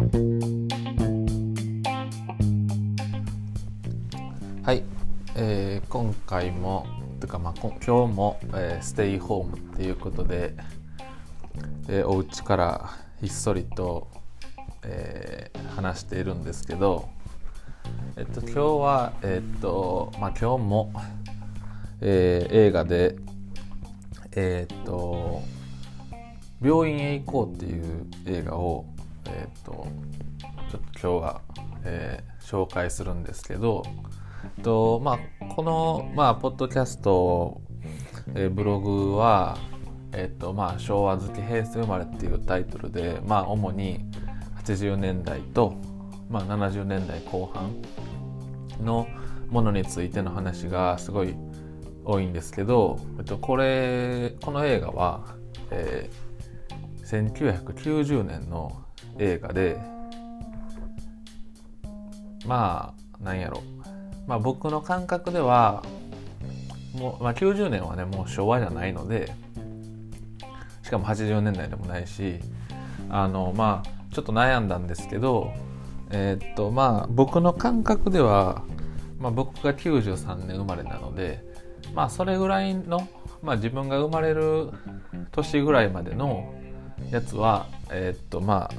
はい、えー、今回もというかまあ今日も、えー、ステイホームっていうことで、えー、お家からひっそりと、えー、話しているんですけど、えっと、今日は、えっとまあ、今日も、えー、映画で、えー、っと「病院へ行こう」っていう映画を、えー、とちょっと今日は、えー、紹介するんですけど、えっとまあ、この、まあ、ポッドキャスト、えー、ブログは、えっとまあ、昭和好き平成生まれっていうタイトルで、まあ、主に80年代と、まあ、70年代後半のものについての話がすごい多いんですけど、えっと、これこの映画は、えー、1990年の映画でまあなんやろ。まあ僕の感覚ではもう、まあ、90年はねもう昭和じゃないのでしかも80年代でもないしあのまあちょっと悩んだんですけどえー、っとまあ僕の感覚では、まあ、僕が93年生まれなのでまあそれぐらいの、まあ、自分が生まれる年ぐらいまでのやつはえー、っとまあ、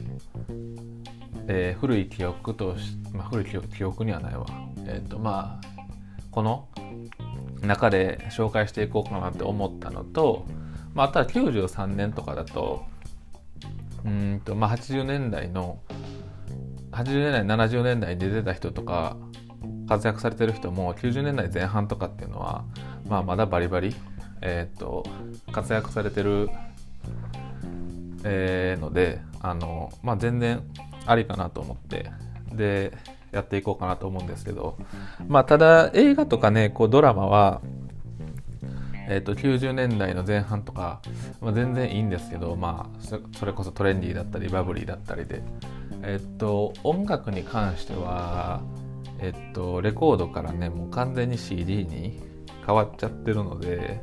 えー、古い記憶とし、まあ、古い記憶にはないわ。えっとまあこの中で紹介していこうかなって思ったのと、まあ、あとは93年とかだとうんと、まあ、80年代の80年代70年代に出てた人とか活躍されてる人も90年代前半とかっていうのは、まあ、まだバリバリ、えーと、活躍されてる、えー、のであの、まあ、全然ありかなと思ってでやっていこうかなと思うんですけど、まあ、ただ映画とかねこうドラマは、えーと、90年代の前半とか、まあ、全然いいんですけど、まあ、それこそトレンディーだったりバブリーだったりでえっと音楽に関してはえっとレコードからねもう完全に CD に変わっちゃってるので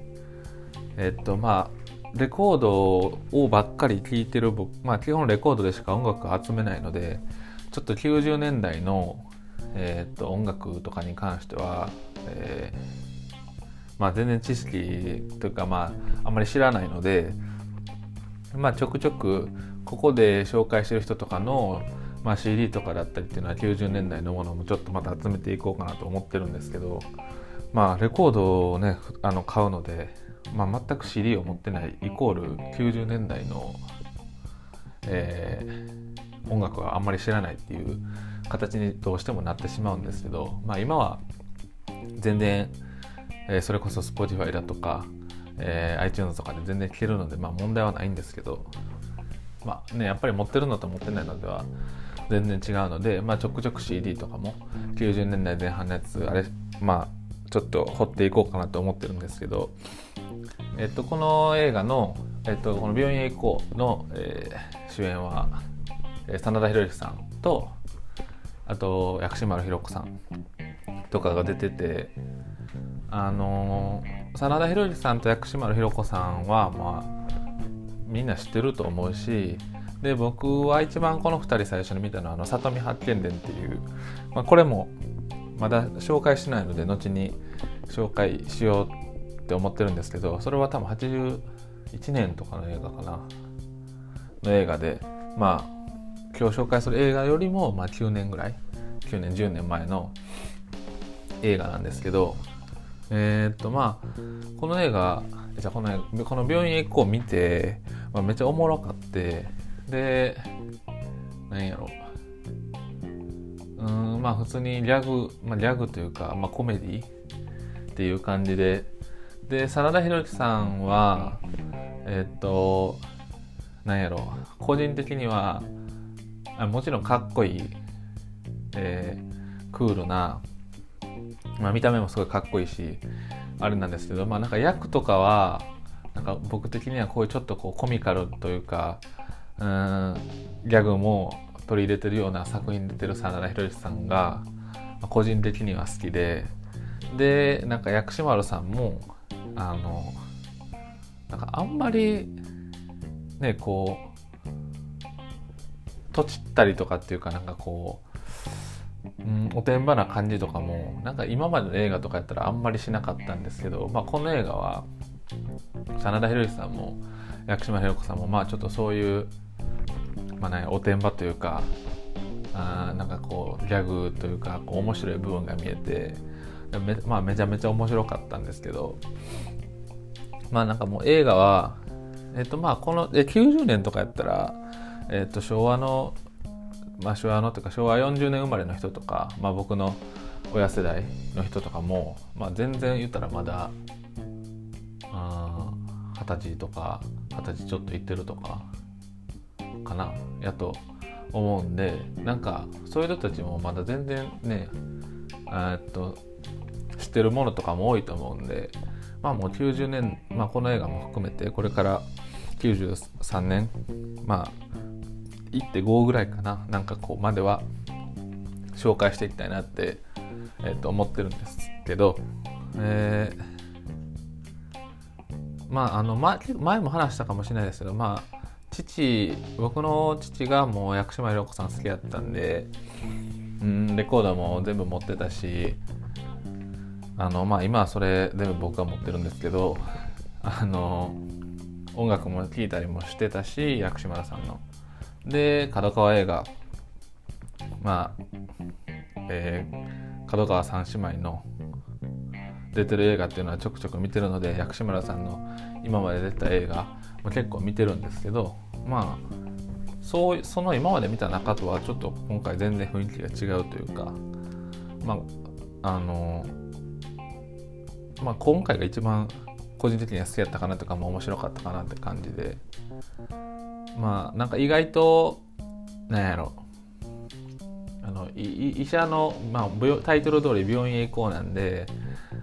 えっとまあレコードをばっかり聴いてる僕まあ基本レコードでしか音楽を集めないのでちょっと90年代の、えー、っと音楽とかに関しては、えー、まあ、全然知識というかまああんまり知らないのでまあちょくちょくここで紹介してる人とかの、まあ、CD とかだったりっていうのは90年代のものもちょっとまた集めていこうかなと思ってるんですけどまあレコードをねあの買うので、まあ、全く CD を持ってないイコール90年代の、えー、音楽はあんまり知らないっていう形にどうしてもなってしまうんですけど、まあ、今は全然、えー、それこそ Spotify だとか、えー、iTunes とかで全然聴けるので、まあ、問題はないんですけどまあね、やっぱり持ってるのと持ってないのでは全然違うので、まあ、ちょくちょく CD とかも90年代前半のやつあれまあちょっと掘っていこうかなと思ってるんですけど、えっと、この映画の「えっと、この病院へ行こうの」えー、主演は、え、真田広之さんとあと薬師丸ひろ子さんとかが出ててあのー、真田広之さんと薬師丸ひろ子さんはまあみんな知ってると思うしで僕は一番この2人最初に見たのはあの里見八犬伝っていう、まあ、これもまだ紹介しないので後に紹介しようって思ってるんですけどそれは多分81年とかの映画かな。の映画でまあ今日紹介する映画よりもまあ9年ぐらい9年10年前の映画なんですけどえー、っとまあこの映画じゃこのこの病院へ行こう見て、まあ、めっちゃおもろかってで何やろ。うんまあ普通にギャグ、まあ、ギャグというか、まあ、コメディっていう感じでで真田広之さんはえ、っと何やろ個人的にはあもちろんかっこいい、えー、クールな、まあ、見た目もすごいかっこいいしあれなんですけど、まあなんか役とかは、なんか僕的にはこういうちょっとこうコミカルというか、うん、ギャグも取り入れてるような作品出てる真田広之さんが、個人的には好きで、で、なんか薬師丸さんも、あの、なんかあんまり、ね、こう、とちったりとかっていうかなんかこう、うん、おてんばな感じとかもなんか今までの映画とかやったらあんまりしなかったんですけど、まあ、この映画は真田広之さんも薬島ひろ子さんもまあちょっとそういう、まあね、おてんばというかあなんかこうギャグというかこう面白い部分が見えてめ,、まあ、めちゃめちゃ面白かったんですけどまあなんかもう映画はえっとまあこのえ90年とかやったら、えっと、昭和の、まあ、昭和のというか昭和40年生まれの人とか、まあ、僕の親世代の人とかも、まあ、全然言ったらまだ二十歳とか二十歳ちょっといってるとかかなやと思うんでなんかそういう人たちもまだ全然ねえっと知ってるものとかも多いと思うんでまあもう90年、まあ、この映画も含めてこれから93年まあ1.5ぐらいかななんかこうまでは紹介していきたいなって、えー、と思ってるんですけど、えー、まああの前前も話したかもしれないですけどまあ父僕の父がもう薬師丸涼子さん好きだったんでうんレコードも全部持ってたしあのまあ今はそれ全部僕が持ってるんですけどあの音楽も聴いたりもしてたし薬師丸さんの。で角川映画まあえー、角川三姉妹の出てる映画っていうのはちょくちょく見てるので薬師丸さんの今まで出た映画、まあ、結構見てるんですけどまあそうその今まで見た中とはちょっと今回全然雰囲気が違うというかまああのまあ今回が一番個人的には好きやったかなとかも面白かったかなって感じで。まあなんか意外となんやろ。あの医者の、まあ、タイトル通り病院へ行こうなんで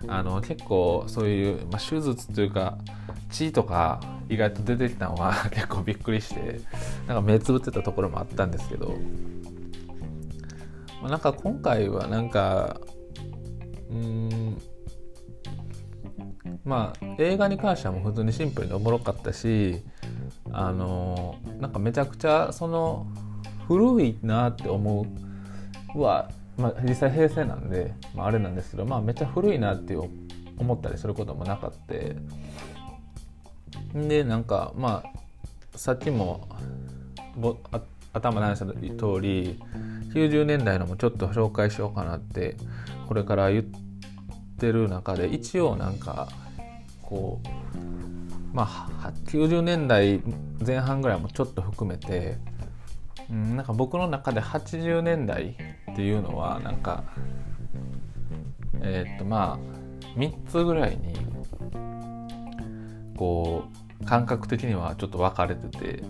あの結構そういう、まあ、手術というか血とか意外と出てきたのは 結構びっくりしてなんか目つぶってたところもあったんですけど、まあ、なんか今回はなんかうんまあ映画に関してはもう普通にシンプルにおもろかったしあのなんかめちゃくちゃその古いなって思うは、まあ、実際平成なんで、まあ、あれなんですけど、まあ、めっちゃ古いなって思ったりすることもなかったでなんかまあさっきもぼ頭の話した通り90年代のもちょっと紹介しようかなってこれから言ってる中で一応なんかこうまあ90年代前半ぐらいもちょっと含めて、うん、なんか僕の中で80年代っていうのはなんかえー、っとまあ3つぐらいにこう感覚的にはちょっと分かれてて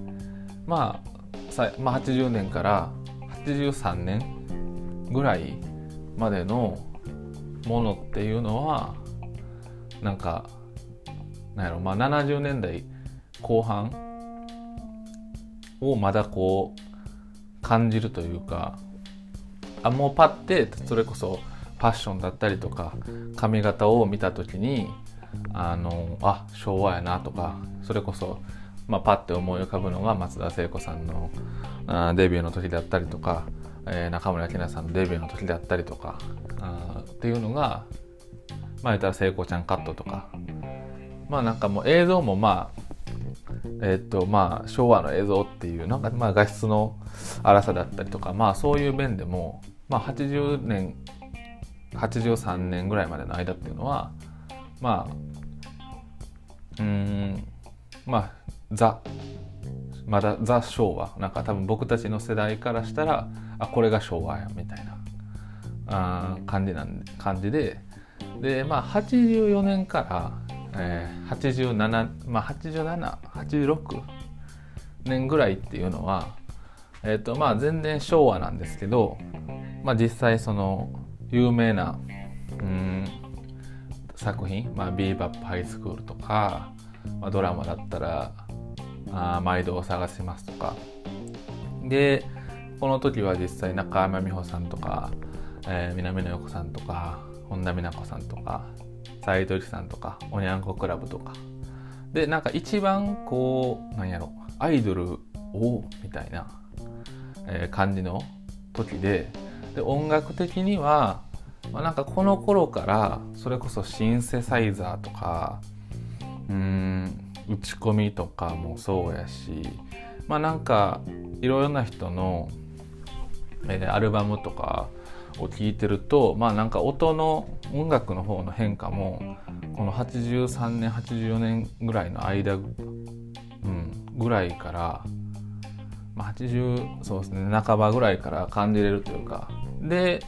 まあさ、まあ、80年から83年ぐらいまでのものっていうのはなんかなんやろまあ70年代後半をまだこう感じるというかあもうパッてそれこそファッションだったりとか髪型を見た時にあのあ昭和やなとかそれこそ、まあ、パッて思い浮かぶのが松田聖子さんのあデビューの時だったりとか、えー、中村明菜さんのデビューの時だったりとかあっていうのがまあ言ったら聖子ちゃんカットとかまあなんかもう映像もまあえっ、とまあ昭和の映像っていうなんかまあ画質の荒さだったりとかまあそういう面でもまあ80年83年ぐらいまでの間っていうのはまあうんまあザまだザ昭和なんか多分僕たちの世代からしたらあこれが昭和やみたいなあ感じなん感じででまあ84年からえー、87まあ8786年ぐらいっていうのはえ、ー、とまあ全然昭和なんですけどまあ実際その有名なうん作品、まあ、ビーバップハイスクールとか、まあ、ドラマだったら「あ毎度を探します」とか。でこの時は実際中山美穂さんとか、えー、南野陽子さんとか本田美奈子さんとか斎藤さんとかおにゃんこクラブとか。でなんか一番こうなんやろアイドルをみたいなえー、感じの時でで音楽的には、まあ、なんかこの頃からそれこそシンセサイザーとかうん打ち込みとかもそうやしまあなんかいろいろな人の、えー、アルバムとかを聴いてるとまあなんか音の音楽の方の変化もこの83年84年ぐらいの間、うん、ぐらいから、まあ、80そうですね半ばぐらいから感じれるというかで、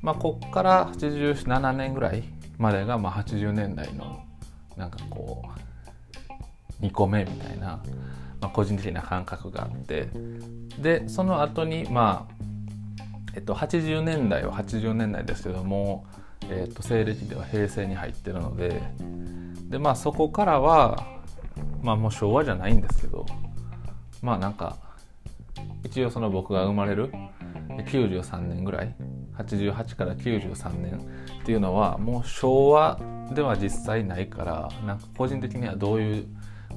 まあ、こっから87年ぐらいまでがまあ80年代のなんかこう2個目みたいな、まあ、個人的な感覚があってでその後にまあえっと80年代は80年代ですけども、えっと、西暦では平成に入ってるのででまあそこからはまあもう昭和じゃないんですけどまあなんか一応その僕が生まれる93年ぐらい88から93年っていうのはもう昭和では実際ないからなんか個人的にはどういう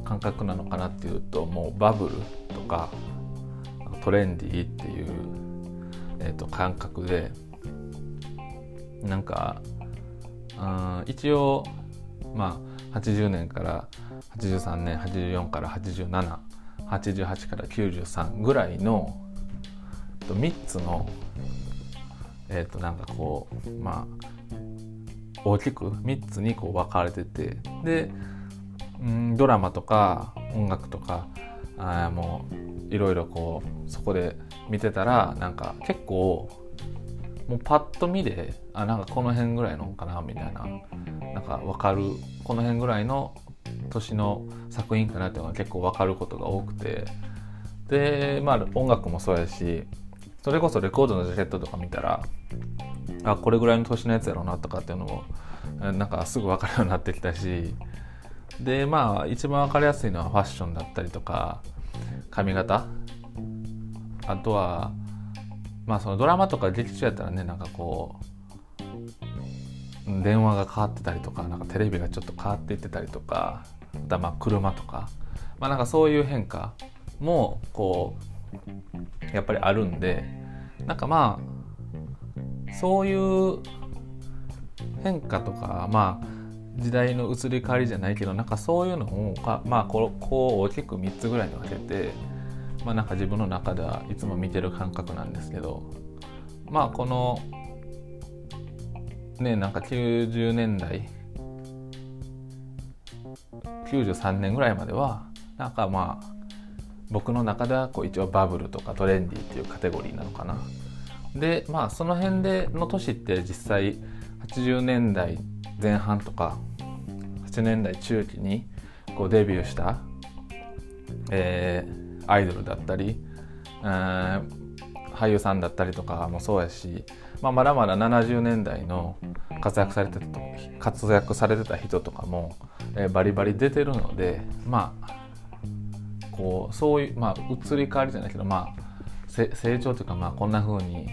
感覚なのかなっていうともうバブルとかトレンディーっていう、えー、と感覚でなんかうん一応まあ80年から83年84から8788から93ぐらいの3つのえっ、となんかこうまあ大きく3つにこう分かれててで、うん、ドラマとか音楽とかあもういろいろこうそこで見てたらなんか結構もうパッと見であなんかこの辺ぐらいのかなみたいななんか分かるこの辺ぐらいの年の作品かなっていうのが結構分かることが多くてでまあ音楽もそうやしそれこそレコードのジャケットとか見たらあこれぐらいの年のやつやろうなとかっていうのもなんかすぐ分かるようになってきたしでまあ一番分かりやすいのはファッションだったりとか髪型。あとはまあそのドラマとか劇中やったらねなんかこう電話が変わってたりとかなんかテレビがちょっと変わっていってたりとかあとはまあ車とか。まあなんかそういう変化もこうやっぱりあるんでなんかまあそういう変化とかまあ時代の移り変わりじゃないけどなんかそういうのをまあこうこう大きく3つぐらいに分けてまあなんか自分の中ではいつも見てる感覚なんですけどまあこのねなんか90年代93年ぐらいまではなんかまあ僕の中ではこう一応バブルとかトレンディっていうカテゴリーなのかな。でまあその辺での年って実際80年代前半とか8年代中期にこうデビューした、えー、アイドルだったり、えー、俳優さんだったりとかもそうやし、まあ、まだまだ70年代の活躍されてた活躍されてた人とかも、えー、バリバリ出てるのでまあこうそういうまあ移り変わりじゃないけどまあ成長というかまあこんな風に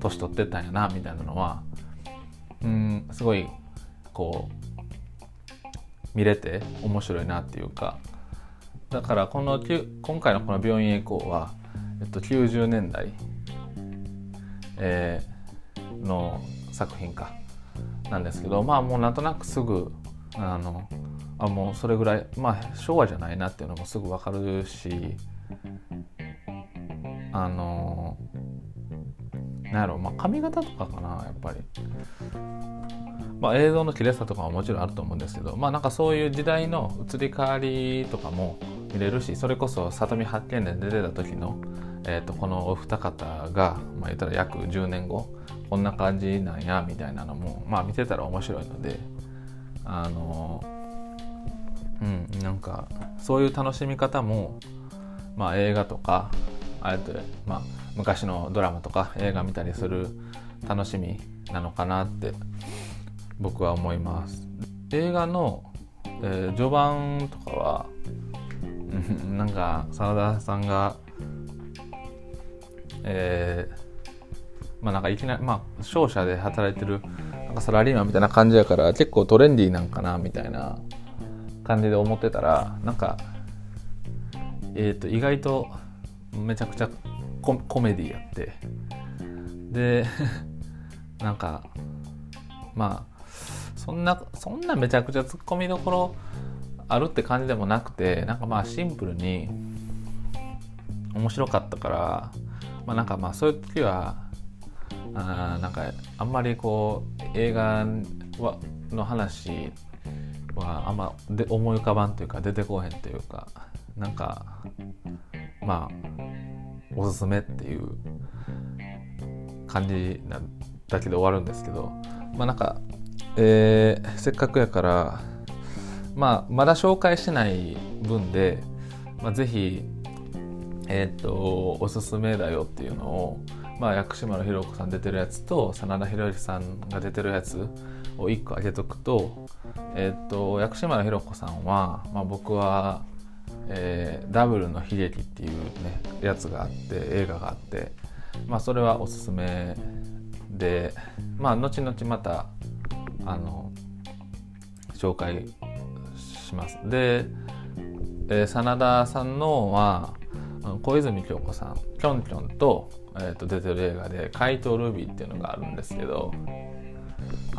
年取ってったんやなみたいなのはうんすごいこう見れて面白いなっていうか。だからこの今回のこの「病院へ行こうは」えっと、90年代、えー、の作品か。なんですけどまあもうなんとなくすぐあのあもうそれぐらいまあ昭和じゃないなっていうのもすぐ分かるしあのなんやろまあ髪型とかかなやっぱり。まあ、映像の綺麗さとかももちろんあると思うんですけどまあなんかそういう時代の移り変わりとかも見れるしそれこそ里見八犬伝で出てた時の、えー、とこのお二方が、まあ、言ったら約10年後こんな感じなんやみたいなのもまあ見てたら面白いのであのうんなんかそういう楽しみ方も、まあ、映画とかあえて、まあ、昔のドラマとか映画見たりする楽しみなのかなって僕は思います。映画の、えー、序盤とかは なんか真田さんがえー、まあなんかいきなりまあ商社で働いてるなんかサラリーマンみたいな感じやから結構トレンディーなんかなみたいな感じで思ってたらなんかえっ、ー、と意外とめちゃくちゃココメディやって。で なんかまあそんなそんなめちゃくちゃツッコミどころあるって感じでもなくてなんかまあシンプルに面白かったからまあなんかまあそういう時はあなんかあんまりこう映画はの話はあんまで思い浮かばんというか出てこへんというかなんかまあおすすめっていう感じなだけで終わるんですけどまあなんか、えー、せっかくやからまあまだ紹介してない分で、まあ、ぜひえっ、とおすすめだよっていうのをまあ、薬師丸ひろ子さん出てるやつと真田広之さんが出てるやつを1個あげとくと,、えーと、薬師丸ひろ子さんは、まあ、僕は、えー、ダブルの悲劇っていうねやつがあって映画があって、まあ、それはおすすめで、まあ、後々またあの紹介します。で、えー、真田さんのは小泉京子さんきょんきょんと,、えー、と出てる映画で「怪盗ルビー」っていうのがあるんですけど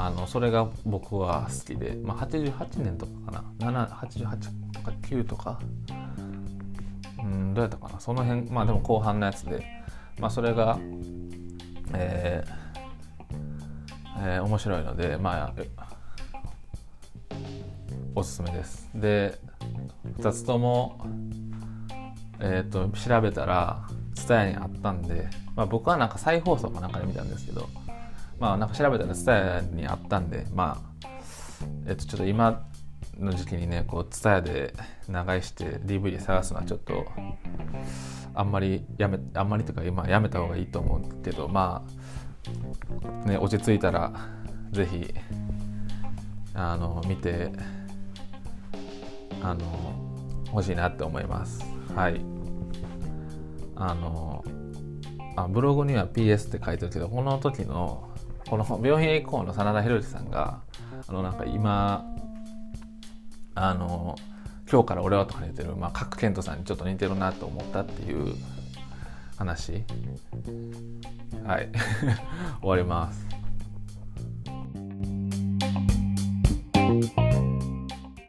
あのそれが僕は好きで、まあ、88年とかかな。88とか9とか。うんどうやったかな。その辺まあでも後半のやつで、まあ、それがえー、えー、面白いのでまあおすすめです。で2つともえーと、調べたら蔦屋にあったんで、まあ、僕はなんか再放送かなんかで見たんですけど。まあなんか調べたら TSUTAYA にあったんでまあえっ、とちょっと今の時期にねこう TSUTAYA で長居して DVD 探すのはちょっとあんまりやめあんまりというか今やめた方がいいと思うけどまあね落ち着いたら是非あの見てあの欲しいなって思います。はいあのあブログには PS って書いてるけどこの時のこの病院へ行の真田広之さんがあのなんか今あの今日から俺はとか言ってる、まあ、賀来賢人さんにちょっと似てるなと思ったっていう話。はい。終わります。